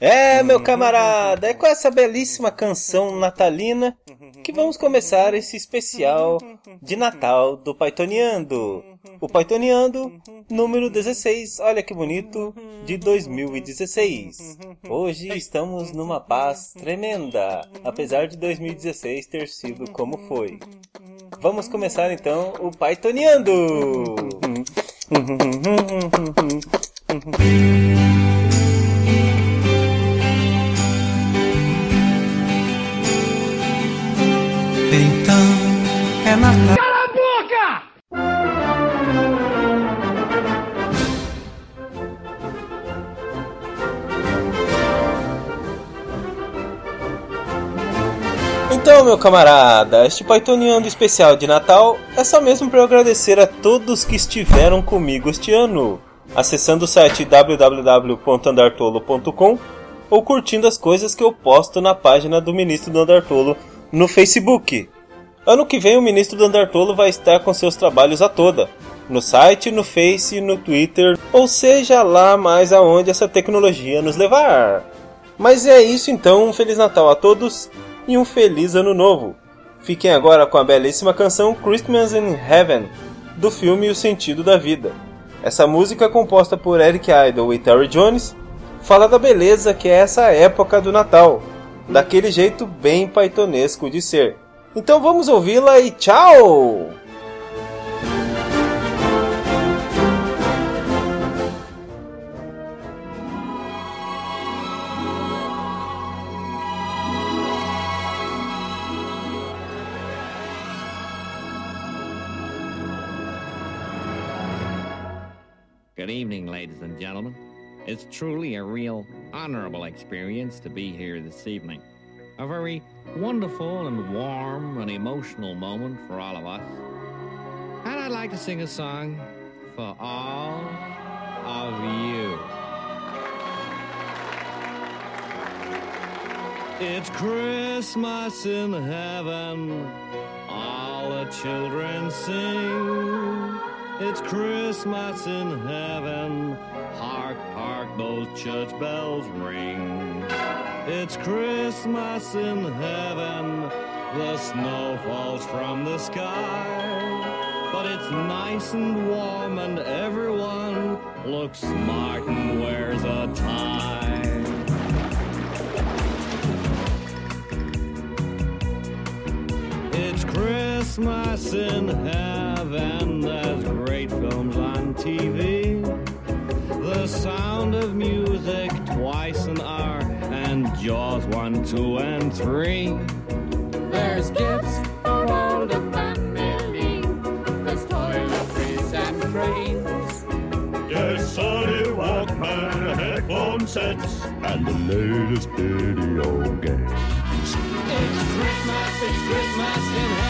É, meu camarada, é com essa belíssima canção natalina que vamos começar esse especial de Natal do Paitoneando. O Paitoneando número 16, olha que bonito, de 2016. Hoje estamos numa paz tremenda, apesar de 2016 ter sido como foi. Vamos começar então o Pythoniando! Tem Então, meu camarada, este Pythoniano especial de Natal é só mesmo para eu agradecer a todos que estiveram comigo este ano, acessando o site www.andartolo.com ou curtindo as coisas que eu posto na página do Ministro do Andartolo no Facebook. Ano que vem o Ministro do Andartolo vai estar com seus trabalhos a toda, no site, no Face, no Twitter, ou seja lá mais aonde essa tecnologia nos levar. Mas é isso então, um Feliz Natal a todos e um feliz ano novo. Fiquem agora com a belíssima canção Christmas in Heaven, do filme O Sentido da Vida. Essa música, composta por Eric Idle e Terry Jones, fala da beleza que é essa época do Natal, daquele jeito bem paitonesco de ser. Então vamos ouvi-la e tchau! Good evening, ladies and gentlemen. It's truly a real honorable experience to be here this evening. A very wonderful and warm and emotional moment for all of us. And I'd like to sing a song for all of you. It's Christmas in heaven, all the children sing. It's Christmas in heaven. Hark, hark, those church bells ring. It's Christmas in heaven. The snow falls from the sky. But it's nice and warm, and everyone looks smart and wears a tie. It's Christmas. Christmas in heaven, there's great films on TV. The sound of music twice an hour, and Jaws 1, 2, and 3. There's gifts for all the family, there's toiletries and trains. There's Sony Walkman headphone sets, and the latest video games. It's Christmas, it's Christmas in heaven.